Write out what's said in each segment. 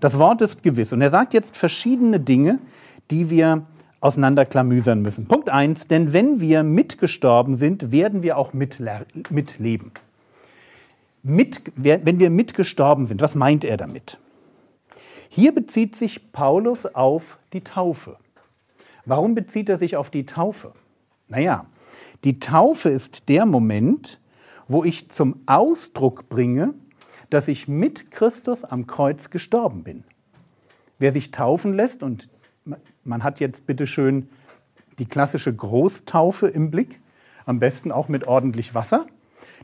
Das Wort ist gewiss und er sagt jetzt verschiedene Dinge, die wir auseinanderklamüsern müssen. Punkt 1, denn wenn wir mitgestorben sind, werden wir auch mitleben. Mit, wenn wir mitgestorben sind, was meint er damit? Hier bezieht sich Paulus auf die Taufe. Warum bezieht er sich auf die Taufe? Naja, die Taufe ist der Moment, wo ich zum Ausdruck bringe, dass ich mit Christus am Kreuz gestorben bin. Wer sich taufen lässt, und man hat jetzt bitte schön die klassische Großtaufe im Blick, am besten auch mit ordentlich Wasser,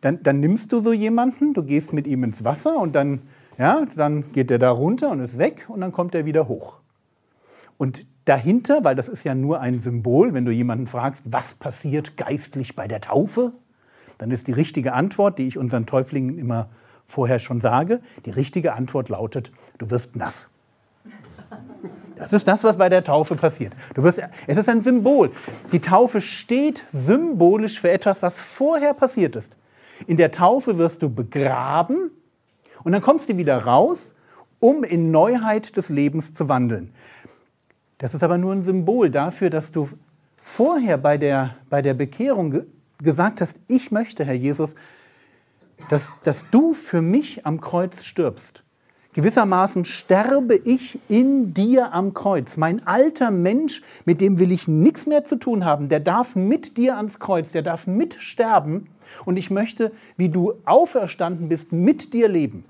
dann, dann nimmst du so jemanden, du gehst mit ihm ins Wasser und dann, ja, dann geht er da runter und ist weg und dann kommt er wieder hoch. Und dahinter, weil das ist ja nur ein Symbol, wenn du jemanden fragst, was passiert geistlich bei der Taufe, dann ist die richtige Antwort, die ich unseren Täuflingen immer vorher schon sage, die richtige Antwort lautet, du wirst nass. Das ist das, was bei der Taufe passiert. Du wirst, es ist ein Symbol. Die Taufe steht symbolisch für etwas, was vorher passiert ist. In der Taufe wirst du begraben und dann kommst du wieder raus, um in Neuheit des Lebens zu wandeln. Das ist aber nur ein Symbol dafür, dass du vorher bei der, bei der Bekehrung gesagt hast, ich möchte, Herr Jesus, dass, dass du für mich am Kreuz stirbst. Gewissermaßen sterbe ich in dir am Kreuz. Mein alter Mensch, mit dem will ich nichts mehr zu tun haben, der darf mit dir ans Kreuz, der darf mitsterben und ich möchte, wie du auferstanden bist, mit dir leben.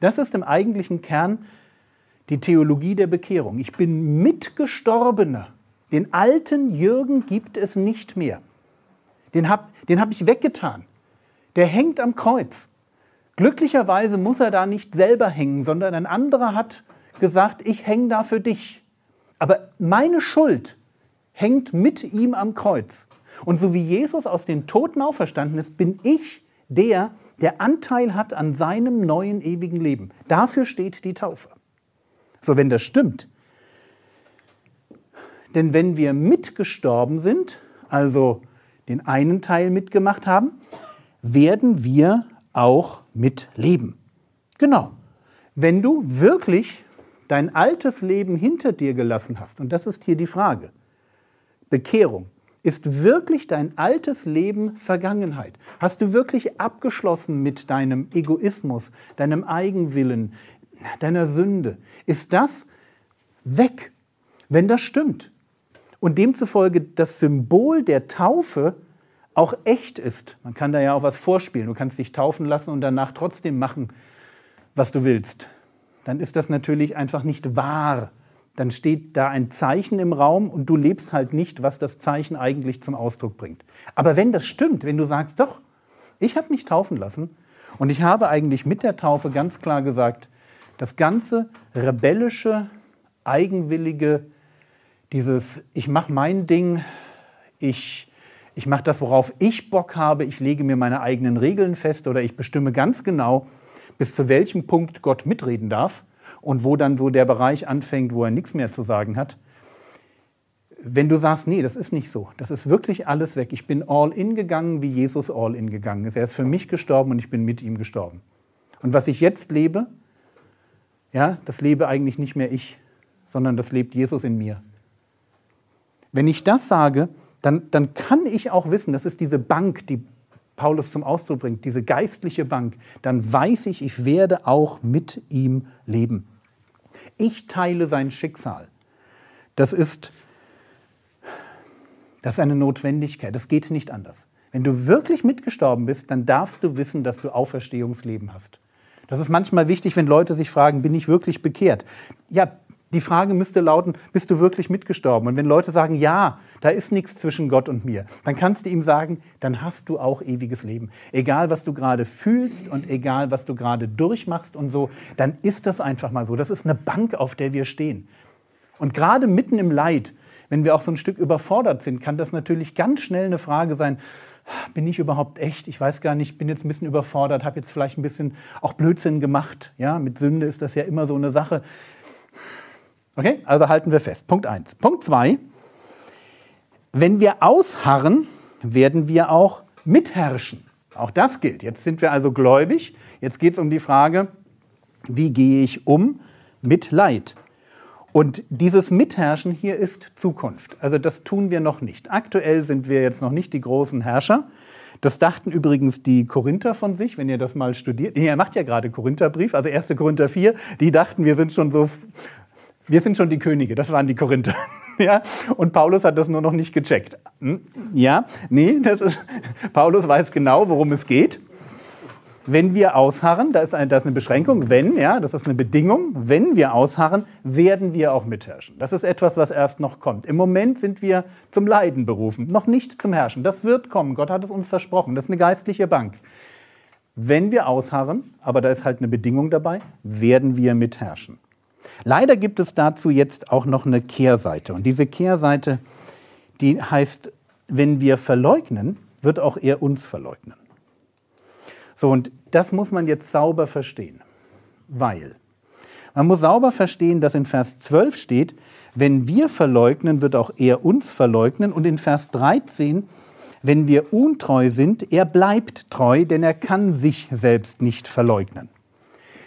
Das ist im eigentlichen Kern die Theologie der Bekehrung. Ich bin Mitgestorbener. Den alten Jürgen gibt es nicht mehr. Den habe den hab ich weggetan. Der hängt am Kreuz. Glücklicherweise muss er da nicht selber hängen, sondern ein anderer hat gesagt, ich hänge da für dich. Aber meine Schuld hängt mit ihm am Kreuz. Und so wie Jesus aus den Toten auferstanden ist, bin ich der, der Anteil hat an seinem neuen ewigen Leben. Dafür steht die Taufe. So, wenn das stimmt. Denn wenn wir mitgestorben sind, also den einen Teil mitgemacht haben, werden wir auch mitleben. Genau. Wenn du wirklich dein altes Leben hinter dir gelassen hast, und das ist hier die Frage, Bekehrung, ist wirklich dein altes Leben Vergangenheit? Hast du wirklich abgeschlossen mit deinem Egoismus, deinem Eigenwillen, deiner Sünde? Ist das weg? Wenn das stimmt, und demzufolge das Symbol der Taufe auch echt ist. Man kann da ja auch was vorspielen. Du kannst dich taufen lassen und danach trotzdem machen, was du willst. Dann ist das natürlich einfach nicht wahr. Dann steht da ein Zeichen im Raum und du lebst halt nicht, was das Zeichen eigentlich zum Ausdruck bringt. Aber wenn das stimmt, wenn du sagst, doch, ich habe mich taufen lassen und ich habe eigentlich mit der Taufe ganz klar gesagt, das ganze rebellische, eigenwillige, dieses, ich mache mein Ding, ich, ich mache das, worauf ich Bock habe, ich lege mir meine eigenen Regeln fest oder ich bestimme ganz genau, bis zu welchem Punkt Gott mitreden darf und wo dann so der Bereich anfängt, wo er nichts mehr zu sagen hat. Wenn du sagst, nee, das ist nicht so, das ist wirklich alles weg. Ich bin all in gegangen, wie Jesus all in gegangen ist. Er ist für mich gestorben und ich bin mit ihm gestorben. Und was ich jetzt lebe, ja, das lebe eigentlich nicht mehr ich, sondern das lebt Jesus in mir. Wenn ich das sage, dann, dann kann ich auch wissen, das ist diese Bank, die Paulus zum Ausdruck bringt, diese geistliche Bank, dann weiß ich, ich werde auch mit ihm leben. Ich teile sein Schicksal. Das ist, das ist eine Notwendigkeit, das geht nicht anders. Wenn du wirklich mitgestorben bist, dann darfst du wissen, dass du Auferstehungsleben hast. Das ist manchmal wichtig, wenn Leute sich fragen, bin ich wirklich bekehrt? Ja, die Frage müsste lauten, bist du wirklich mitgestorben? Und wenn Leute sagen, ja, da ist nichts zwischen Gott und mir, dann kannst du ihm sagen, dann hast du auch ewiges Leben. Egal, was du gerade fühlst und egal, was du gerade durchmachst und so, dann ist das einfach mal so. Das ist eine Bank, auf der wir stehen. Und gerade mitten im Leid, wenn wir auch so ein Stück überfordert sind, kann das natürlich ganz schnell eine Frage sein, bin ich überhaupt echt? Ich weiß gar nicht, bin jetzt ein bisschen überfordert, habe jetzt vielleicht ein bisschen auch Blödsinn gemacht. Ja, mit Sünde ist das ja immer so eine Sache. Okay, also halten wir fest. Punkt 1. Punkt 2. Wenn wir ausharren, werden wir auch mitherrschen. Auch das gilt. Jetzt sind wir also gläubig. Jetzt geht es um die Frage, wie gehe ich um mit Leid? Und dieses Mitherrschen hier ist Zukunft. Also das tun wir noch nicht. Aktuell sind wir jetzt noch nicht die großen Herrscher. Das dachten übrigens die Korinther von sich, wenn ihr das mal studiert. Ihr macht ja gerade Korintherbrief, also 1. Korinther 4. Die dachten, wir sind schon so, wir sind schon die Könige. Das waren die Korinther. Ja? Und Paulus hat das nur noch nicht gecheckt. Hm? Ja, nee, das ist, Paulus weiß genau, worum es geht. Wenn wir ausharren, da ist, ein, da ist eine Beschränkung, wenn, ja, das ist eine Bedingung, wenn wir ausharren, werden wir auch mitherrschen. Das ist etwas, was erst noch kommt. Im Moment sind wir zum Leiden berufen, noch nicht zum Herrschen. Das wird kommen. Gott hat es uns versprochen. Das ist eine geistliche Bank. Wenn wir ausharren, aber da ist halt eine Bedingung dabei, werden wir mitherrschen. Leider gibt es dazu jetzt auch noch eine Kehrseite. Und diese Kehrseite, die heißt, wenn wir verleugnen, wird auch er uns verleugnen. So, und das muss man jetzt sauber verstehen, weil man muss sauber verstehen, dass in Vers 12 steht, wenn wir verleugnen, wird auch er uns verleugnen. Und in Vers 13, wenn wir untreu sind, er bleibt treu, denn er kann sich selbst nicht verleugnen.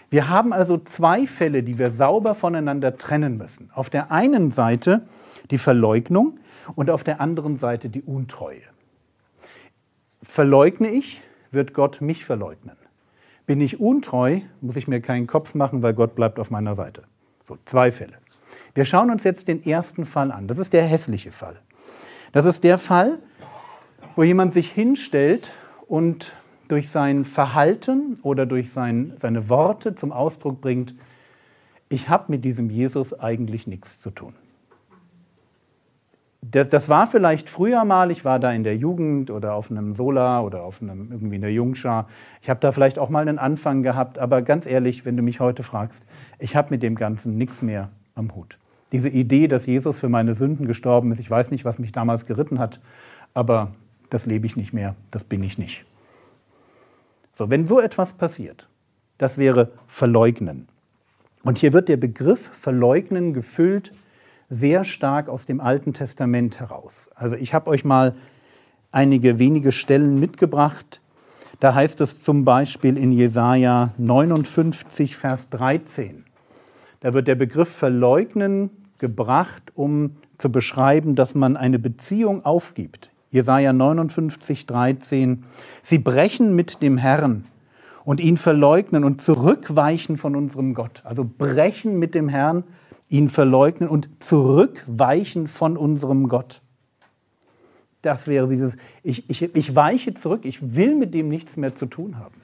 Wir haben also zwei Fälle, die wir sauber voneinander trennen müssen. Auf der einen Seite die Verleugnung und auf der anderen Seite die Untreue. Verleugne ich, wird Gott mich verleugnen. Bin ich untreu, muss ich mir keinen Kopf machen, weil Gott bleibt auf meiner Seite. So, zwei Fälle. Wir schauen uns jetzt den ersten Fall an. Das ist der hässliche Fall. Das ist der Fall, wo jemand sich hinstellt und durch sein Verhalten oder durch sein, seine Worte zum Ausdruck bringt, ich habe mit diesem Jesus eigentlich nichts zu tun. Das, war vielleicht früher mal, ich war da in der Jugend oder auf einem Sola oder auf einem irgendwie in der Jungschar. Ich habe da vielleicht auch mal einen Anfang gehabt, aber ganz ehrlich, wenn du mich heute fragst, ich habe mit dem Ganzen nichts mehr am Hut. Diese Idee, dass Jesus für meine Sünden gestorben ist, ich weiß nicht, was mich damals geritten hat, aber das lebe ich nicht mehr, das bin ich nicht. So, wenn so etwas passiert, das wäre verleugnen. Und hier wird der Begriff verleugnen gefüllt sehr stark aus dem Alten Testament heraus. Also ich habe euch mal einige wenige Stellen mitgebracht. Da heißt es zum Beispiel in Jesaja 59, Vers 13. Da wird der Begriff verleugnen gebracht, um zu beschreiben, dass man eine Beziehung aufgibt. Jesaja 59, 13. Sie brechen mit dem Herrn und ihn verleugnen und zurückweichen von unserem Gott. Also brechen mit dem Herrn, ihn verleugnen und zurückweichen von unserem Gott. Das wäre dieses, ich, ich, ich weiche zurück, ich will mit dem nichts mehr zu tun haben.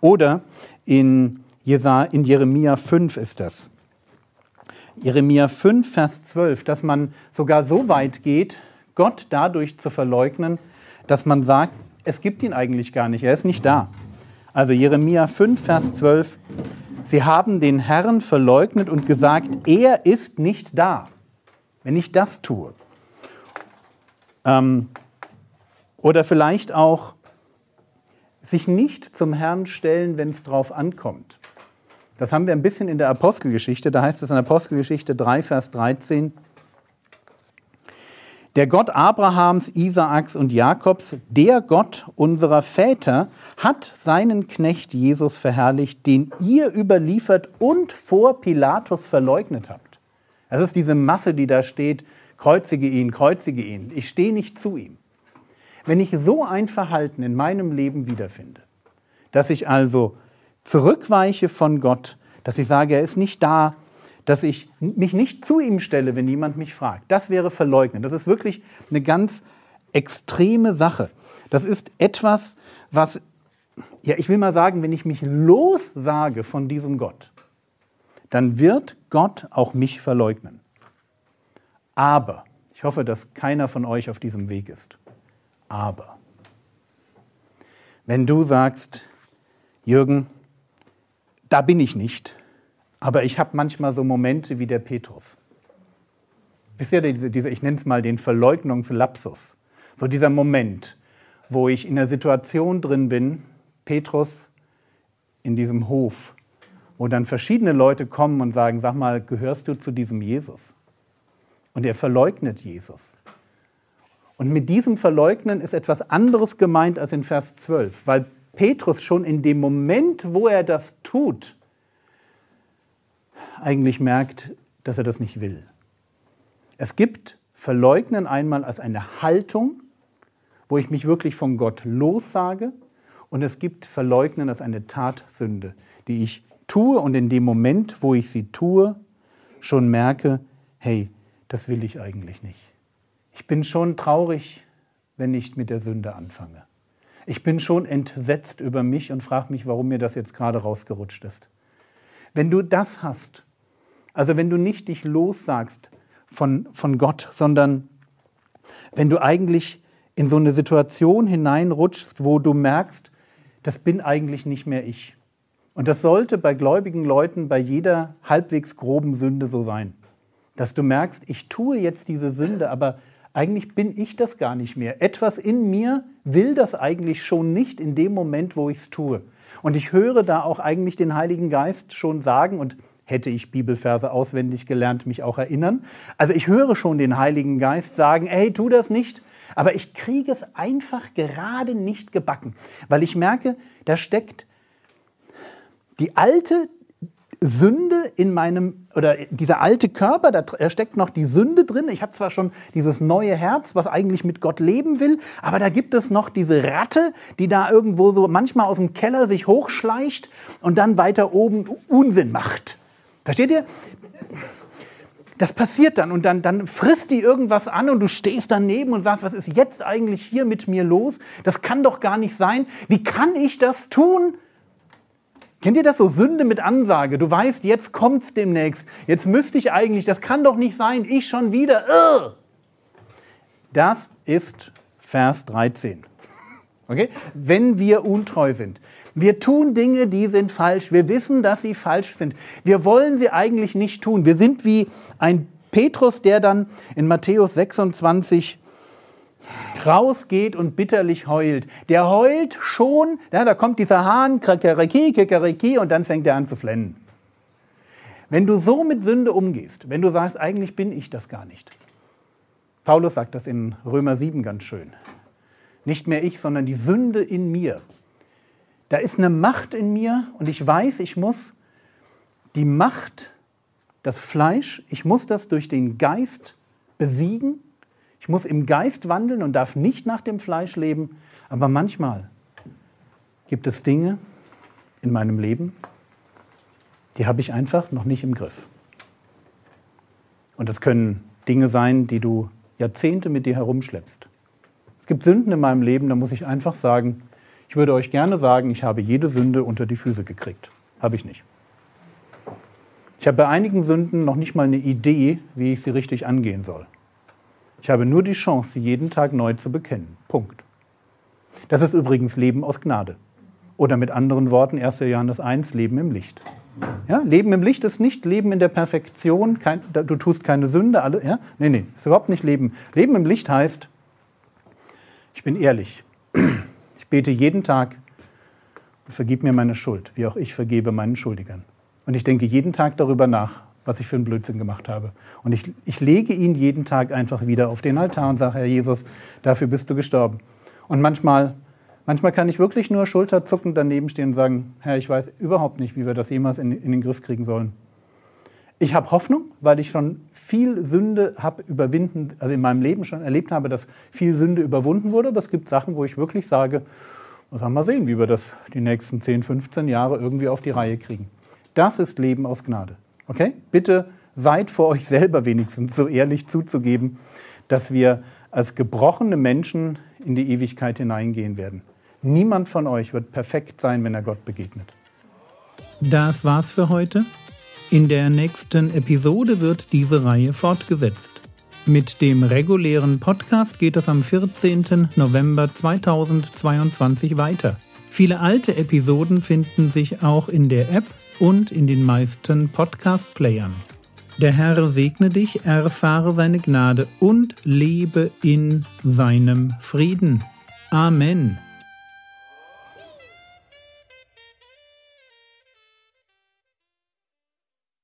Oder in, Jesa, in Jeremia 5 ist das. Jeremia 5, Vers 12, dass man sogar so weit geht, Gott dadurch zu verleugnen, dass man sagt, es gibt ihn eigentlich gar nicht, er ist nicht da. Also Jeremia 5, Vers 12, sie haben den Herrn verleugnet und gesagt, er ist nicht da, wenn ich das tue. Ähm, oder vielleicht auch sich nicht zum Herrn stellen, wenn es drauf ankommt. Das haben wir ein bisschen in der Apostelgeschichte. Da heißt es in Apostelgeschichte 3, Vers 13, der Gott Abrahams, Isaaks und Jakobs, der Gott unserer Väter, hat seinen Knecht Jesus verherrlicht, den ihr überliefert und vor Pilatus verleugnet habt. Das ist diese Masse, die da steht, kreuzige ihn, kreuzige ihn. Ich stehe nicht zu ihm. Wenn ich so ein Verhalten in meinem Leben wiederfinde, dass ich also zurückweiche von Gott, dass ich sage, er ist nicht da, dass ich mich nicht zu ihm stelle, wenn jemand mich fragt. Das wäre verleugnen. Das ist wirklich eine ganz extreme Sache. Das ist etwas, was, ja, ich will mal sagen, wenn ich mich lossage von diesem Gott, dann wird Gott auch mich verleugnen. Aber, ich hoffe, dass keiner von euch auf diesem Weg ist. Aber, wenn du sagst, Jürgen, da bin ich nicht, aber ich habe manchmal so Momente wie der Petrus. Wisst ihr, diese, diese, ich nenne es mal den Verleugnungslapsus. So dieser Moment, wo ich in der Situation drin bin, Petrus in diesem Hof, wo dann verschiedene Leute kommen und sagen, sag mal, gehörst du zu diesem Jesus? Und er verleugnet Jesus. Und mit diesem Verleugnen ist etwas anderes gemeint als in Vers 12, weil Petrus schon in dem Moment, wo er das tut, eigentlich merkt, dass er das nicht will. Es gibt Verleugnen einmal als eine Haltung, wo ich mich wirklich von Gott lossage, und es gibt Verleugnen als eine Tatsünde, die ich tue und in dem Moment, wo ich sie tue, schon merke, hey, das will ich eigentlich nicht. Ich bin schon traurig, wenn ich mit der Sünde anfange. Ich bin schon entsetzt über mich und frage mich, warum mir das jetzt gerade rausgerutscht ist. Wenn du das hast, also wenn du nicht dich lossagst von, von Gott, sondern wenn du eigentlich in so eine Situation hineinrutschst, wo du merkst, das bin eigentlich nicht mehr ich. Und das sollte bei gläubigen Leuten bei jeder halbwegs groben Sünde so sein. Dass du merkst, ich tue jetzt diese Sünde, aber eigentlich bin ich das gar nicht mehr. Etwas in mir will das eigentlich schon nicht in dem Moment, wo ich es tue. Und ich höre da auch eigentlich den Heiligen Geist schon sagen und hätte ich Bibelverse auswendig gelernt, mich auch erinnern. Also ich höre schon den Heiligen Geist sagen, hey, tu das nicht. Aber ich kriege es einfach gerade nicht gebacken, weil ich merke, da steckt die alte Sünde in meinem, oder dieser alte Körper, da steckt noch die Sünde drin. Ich habe zwar schon dieses neue Herz, was eigentlich mit Gott leben will, aber da gibt es noch diese Ratte, die da irgendwo so manchmal aus dem Keller sich hochschleicht und dann weiter oben Unsinn macht. Versteht ihr? Das passiert dann und dann, dann frisst die irgendwas an und du stehst daneben und sagst, was ist jetzt eigentlich hier mit mir los? Das kann doch gar nicht sein. Wie kann ich das tun? Kennt ihr das so? Sünde mit Ansage. Du weißt, jetzt kommt's demnächst. Jetzt müsste ich eigentlich, das kann doch nicht sein. Ich schon wieder. Ugh. Das ist Vers 13. Okay? Wenn wir untreu sind. Wir tun Dinge, die sind falsch. Wir wissen, dass sie falsch sind. Wir wollen sie eigentlich nicht tun. Wir sind wie ein Petrus, der dann in Matthäus 26 rausgeht und bitterlich heult. Der heult schon, ja, da kommt dieser Hahn, Kakariki, Kakariki, und dann fängt er an zu flennen. Wenn du so mit Sünde umgehst, wenn du sagst, eigentlich bin ich das gar nicht. Paulus sagt das in Römer 7 ganz schön. Nicht mehr ich, sondern die Sünde in mir. Da ist eine Macht in mir und ich weiß, ich muss die Macht, das Fleisch, ich muss das durch den Geist besiegen ich muss im Geist wandeln und darf nicht nach dem Fleisch leben. Aber manchmal gibt es Dinge in meinem Leben, die habe ich einfach noch nicht im Griff. Und das können Dinge sein, die du Jahrzehnte mit dir herumschleppst. Es gibt Sünden in meinem Leben, da muss ich einfach sagen, ich würde euch gerne sagen, ich habe jede Sünde unter die Füße gekriegt. Habe ich nicht. Ich habe bei einigen Sünden noch nicht mal eine Idee, wie ich sie richtig angehen soll. Ich habe nur die Chance, sie jeden Tag neu zu bekennen. Punkt. Das ist übrigens Leben aus Gnade. Oder mit anderen Worten, 1. Johannes 1, Leben im Licht. Ja, Leben im Licht ist nicht Leben in der Perfektion, kein, du tust keine Sünde, alle, ja? Nee, nee, ist überhaupt nicht Leben. Leben im Licht heißt, ich bin ehrlich. Ich bete jeden Tag und vergib mir meine Schuld, wie auch ich vergebe meinen Schuldigern. Und ich denke jeden Tag darüber nach, was ich für einen Blödsinn gemacht habe. Und ich, ich lege ihn jeden Tag einfach wieder auf den Altar und sage, Herr Jesus, dafür bist du gestorben. Und manchmal, manchmal kann ich wirklich nur schulterzuckend daneben stehen und sagen, Herr, ich weiß überhaupt nicht, wie wir das jemals in, in den Griff kriegen sollen. Ich habe Hoffnung, weil ich schon viel Sünde habe überwinden, also in meinem Leben schon erlebt habe, dass viel Sünde überwunden wurde. Aber es gibt Sachen, wo ich wirklich sage, muss mal sehen, wie wir das die nächsten 10, 15 Jahre irgendwie auf die Reihe kriegen. Das ist Leben aus Gnade. Okay? Bitte seid vor euch selber wenigstens so ehrlich zuzugeben, dass wir als gebrochene Menschen in die Ewigkeit hineingehen werden. Niemand von euch wird perfekt sein, wenn er Gott begegnet. Das war's für heute. In der nächsten Episode wird diese Reihe fortgesetzt. Mit dem regulären Podcast geht es am 14. November 2022 weiter. Viele alte Episoden finden sich auch in der App und in den meisten Podcast-Playern. Der Herr segne dich, erfahre seine Gnade und lebe in seinem Frieden. Amen.